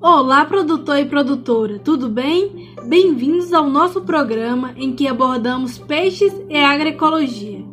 Olá, produtor e produtora, tudo bem? Bem-vindos ao nosso programa em que abordamos peixes e agroecologia.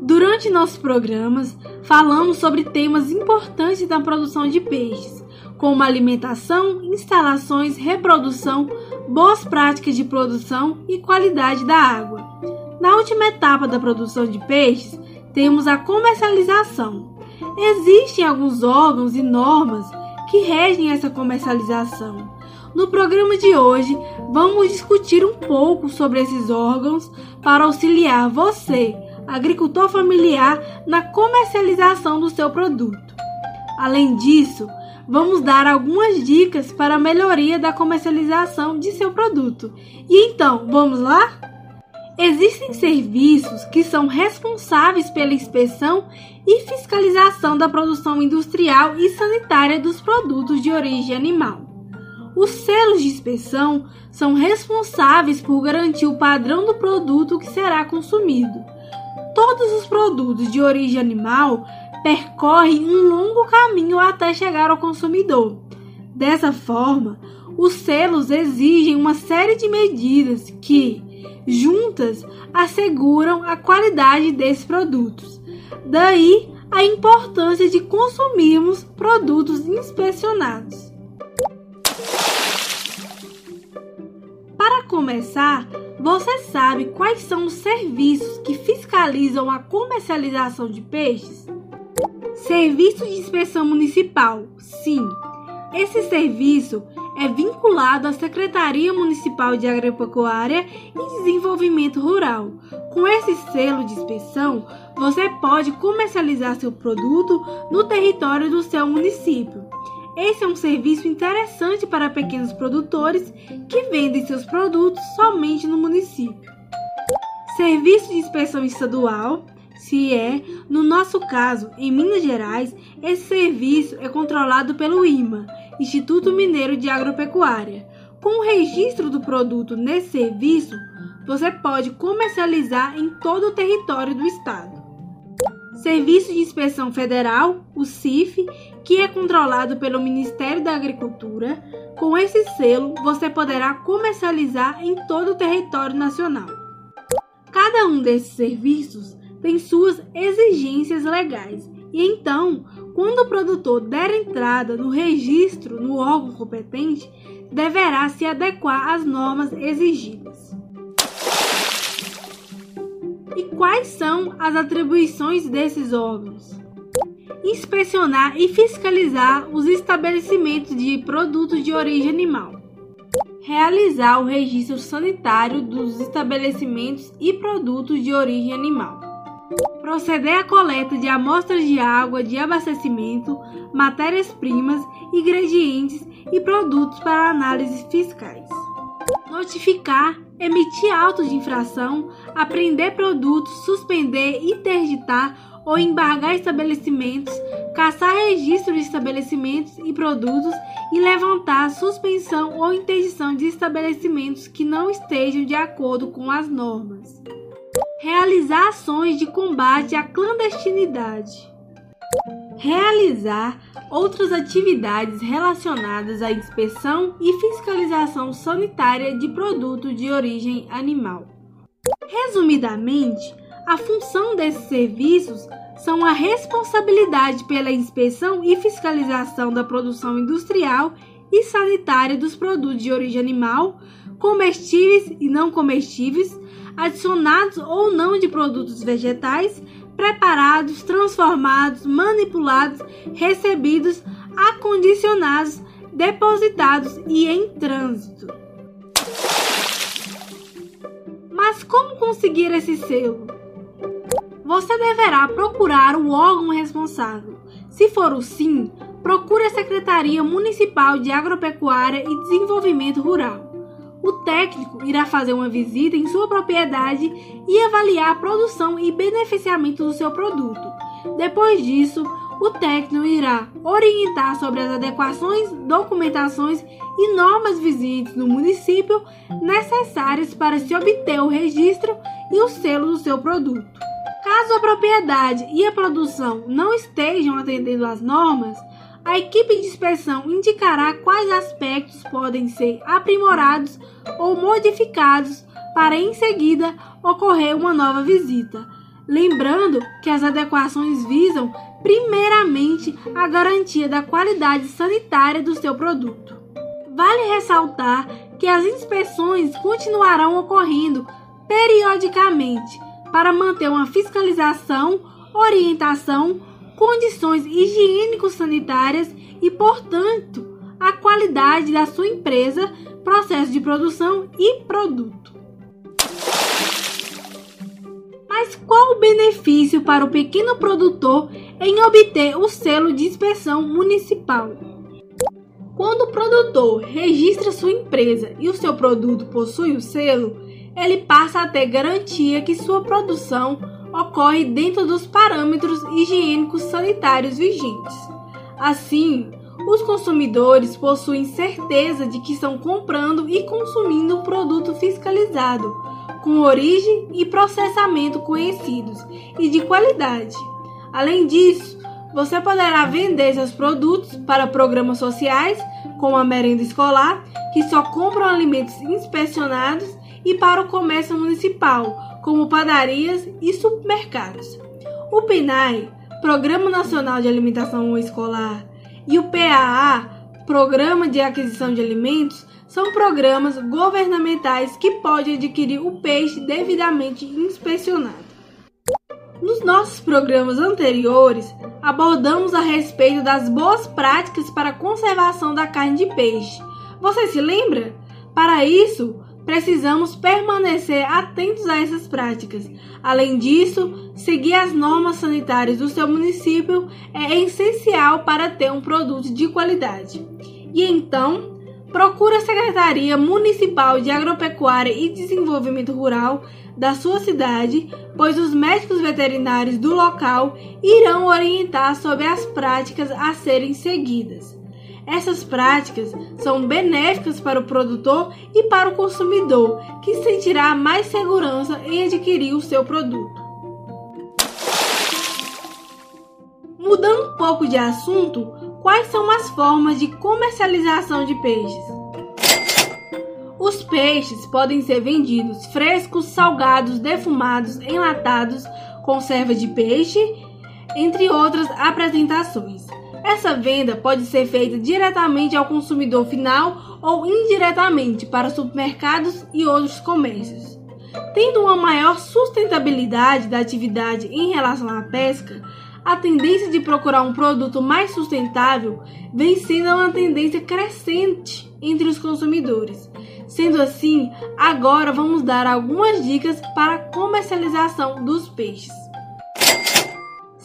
Durante nossos programas, falamos sobre temas importantes da produção de peixes, como alimentação, instalações, reprodução, boas práticas de produção e qualidade da água. Na última etapa da produção de peixes, temos a comercialização. Existem alguns órgãos e normas que regem essa comercialização. No programa de hoje, vamos discutir um pouco sobre esses órgãos para auxiliar você, agricultor familiar, na comercialização do seu produto. Além disso, vamos dar algumas dicas para a melhoria da comercialização de seu produto. E então, vamos lá? Existem serviços que são responsáveis pela inspeção e fiscalização da produção industrial e sanitária dos produtos de origem animal. Os selos de inspeção são responsáveis por garantir o padrão do produto que será consumido. Todos os produtos de origem animal percorre um longo caminho até chegar ao consumidor. Dessa forma, os selos exigem uma série de medidas que, juntas, asseguram a qualidade desses produtos. Daí a importância de consumirmos produtos inspecionados. Para começar, você sabe quais são os serviços que fiscalizam a comercialização de peixes? Serviço de inspeção municipal. Sim, esse serviço é vinculado à Secretaria Municipal de Agropecuária e Desenvolvimento Rural. Com esse selo de inspeção, você pode comercializar seu produto no território do seu município. Esse é um serviço interessante para pequenos produtores que vendem seus produtos somente no município. Serviço de inspeção estadual se é, no nosso caso, em Minas Gerais, esse serviço é controlado pelo IMA, Instituto Mineiro de Agropecuária. Com o registro do produto nesse serviço, você pode comercializar em todo o território do estado. Serviço de Inspeção Federal, o CIF, que é controlado pelo Ministério da Agricultura. Com esse selo, você poderá comercializar em todo o território nacional. Cada um desses serviços tem suas exigências legais. E então, quando o produtor der entrada no registro no órgão competente, deverá se adequar às normas exigidas. E quais são as atribuições desses órgãos? Inspecionar e fiscalizar os estabelecimentos de produtos de origem animal. Realizar o registro sanitário dos estabelecimentos e produtos de origem animal proceder à coleta de amostras de água de abastecimento, matérias-primas, ingredientes e produtos para análises fiscais. Notificar, emitir autos de infração, apreender produtos, suspender, interditar ou embargar estabelecimentos, caçar registro de estabelecimentos e produtos e levantar suspensão ou interdição de estabelecimentos que não estejam de acordo com as normas realizar ações de combate à clandestinidade, realizar outras atividades relacionadas à inspeção e fiscalização sanitária de produtos de origem animal. Resumidamente, a função desses serviços são a responsabilidade pela inspeção e fiscalização da produção industrial e sanitária dos produtos de origem animal, comestíveis e não comestíveis, adicionados ou não de produtos vegetais, preparados, transformados, manipulados, recebidos, acondicionados, depositados e em trânsito. Mas como conseguir esse selo? Você deverá procurar o órgão responsável. Se for o SIM, procure a Secretaria Municipal de Agropecuária e Desenvolvimento Rural o técnico irá fazer uma visita em sua propriedade e avaliar a produção e beneficiamento do seu produto. Depois disso, o técnico irá orientar sobre as adequações, documentações e normas vigentes no município necessárias para se obter o registro e o selo do seu produto. Caso a propriedade e a produção não estejam atendendo às normas, a equipe de inspeção indicará quais aspectos podem ser aprimorados ou modificados para em seguida ocorrer uma nova visita. Lembrando que as adequações visam, primeiramente, a garantia da qualidade sanitária do seu produto. Vale ressaltar que as inspeções continuarão ocorrendo periodicamente para manter uma fiscalização, orientação, condições higiênico-sanitárias e, portanto, a qualidade da sua empresa, processo de produção e produto. Mas qual o benefício para o pequeno produtor em obter o selo de inspeção municipal? Quando o produtor registra sua empresa e o seu produto possui o selo, ele passa a ter garantia que sua produção ocorre dentro dos parâmetros higiênicos sanitários vigentes. Assim, os consumidores possuem certeza de que estão comprando e consumindo um produto fiscalizado, com origem e processamento conhecidos e de qualidade. Além disso, você poderá vender seus produtos para programas sociais, como a merenda escolar, que só compram alimentos inspecionados, e para o comércio municipal, como padarias e supermercados. O PNAE, Programa Nacional de Alimentação Escolar, e o PAA, Programa de Aquisição de Alimentos, são programas governamentais que podem adquirir o peixe devidamente inspecionado. Nos nossos programas anteriores, abordamos a respeito das boas práticas para a conservação da carne de peixe. Você se lembra? Para isso, precisamos permanecer atentos a essas práticas. Além disso, seguir as normas sanitárias do seu município é essencial para ter um produto de qualidade. E então, procure a Secretaria Municipal de Agropecuária e Desenvolvimento Rural da sua cidade, pois os médicos veterinários do local irão orientar sobre as práticas a serem seguidas. Essas práticas são benéficas para o produtor e para o consumidor, que sentirá mais segurança em adquirir o seu produto. Mudando um pouco de assunto, quais são as formas de comercialização de peixes? Os peixes podem ser vendidos frescos, salgados, defumados, enlatados, conserva de peixe, entre outras apresentações. Essa venda pode ser feita diretamente ao consumidor final ou indiretamente para supermercados e outros comércios. Tendo uma maior sustentabilidade da atividade em relação à pesca, a tendência de procurar um produto mais sustentável vem sendo uma tendência crescente entre os consumidores. Sendo assim, agora vamos dar algumas dicas para a comercialização dos peixes.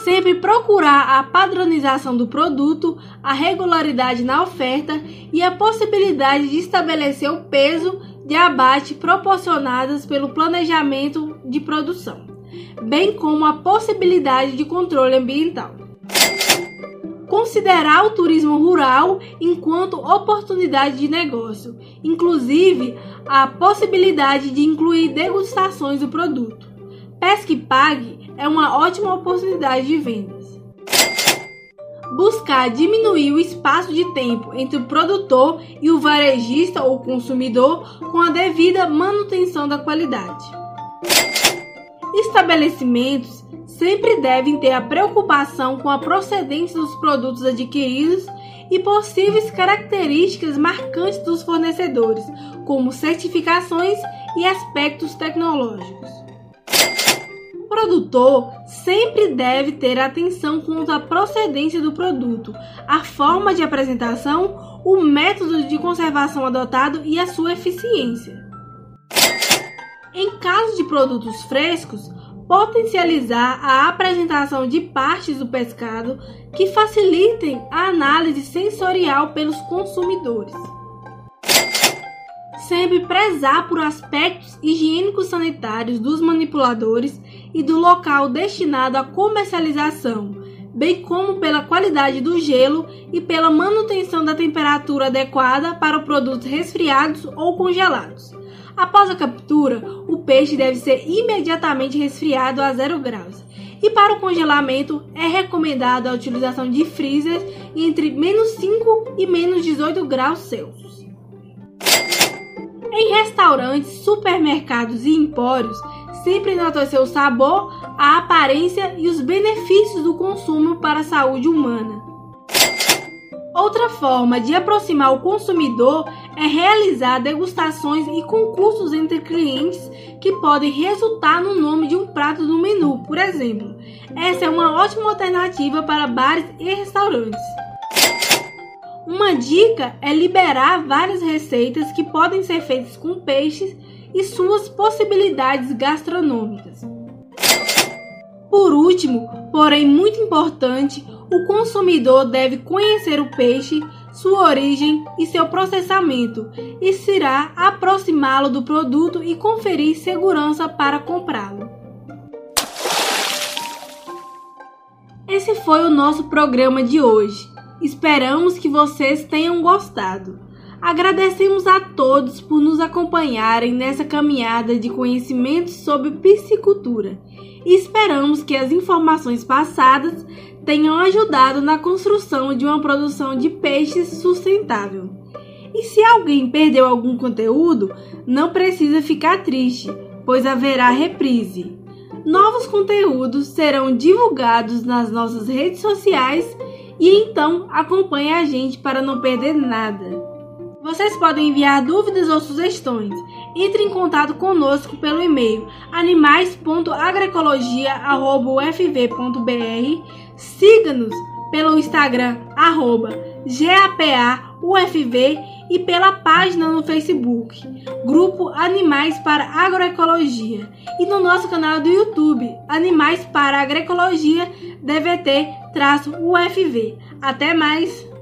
Sempre procurar a padronização do produto, a regularidade na oferta e a possibilidade de estabelecer o peso de abate proporcionadas pelo planejamento de produção, bem como a possibilidade de controle ambiental. Considerar o turismo rural enquanto oportunidade de negócio, inclusive a possibilidade de incluir degustações do produto. Pesque pague é uma ótima oportunidade de vendas. Buscar diminuir o espaço de tempo entre o produtor e o varejista ou consumidor com a devida manutenção da qualidade. Estabelecimentos sempre devem ter a preocupação com a procedência dos produtos adquiridos e possíveis características marcantes dos fornecedores, como certificações e aspectos tecnológicos produtor sempre deve ter atenção quanto à procedência do produto, a forma de apresentação, o método de conservação adotado e a sua eficiência. Em caso de produtos frescos, potencializar a apresentação de partes do pescado que facilitem a análise sensorial pelos consumidores sempre prezar por aspectos higiênicos sanitários dos manipuladores e do local destinado à comercialização, bem como pela qualidade do gelo e pela manutenção da temperatura adequada para produtos resfriados ou congelados. Após a captura, o peixe deve ser imediatamente resfriado a zero graus e para o congelamento é recomendada a utilização de freezers entre menos 5 e menos 18 graus Celsius. Em restaurantes, supermercados e empórios, sempre enaltecer o sabor, a aparência e os benefícios do consumo para a saúde humana. Outra forma de aproximar o consumidor é realizar degustações e concursos entre clientes que podem resultar no nome de um prato no menu, por exemplo. Essa é uma ótima alternativa para bares e restaurantes. Uma dica é liberar várias receitas que podem ser feitas com peixes e suas possibilidades gastronômicas. Por último, porém muito importante, o consumidor deve conhecer o peixe, sua origem e seu processamento. Isso irá aproximá-lo do produto e conferir segurança para comprá-lo. Esse foi o nosso programa de hoje. Esperamos que vocês tenham gostado. Agradecemos a todos por nos acompanharem nessa caminhada de conhecimentos sobre piscicultura e esperamos que as informações passadas tenham ajudado na construção de uma produção de peixes sustentável. E se alguém perdeu algum conteúdo, não precisa ficar triste, pois haverá reprise. Novos conteúdos serão divulgados nas nossas redes sociais e então acompanhe a gente para não perder nada. Vocês podem enviar dúvidas ou sugestões. Entre em contato conosco pelo e-mail animais.agroecologia.ufv.br. Siga-nos pelo Instagram arroba GAPAUFV e pela página no Facebook, Grupo Animais para Agroecologia, e no nosso canal do YouTube, Animais para Agroecologia DVT-UFV. Até mais!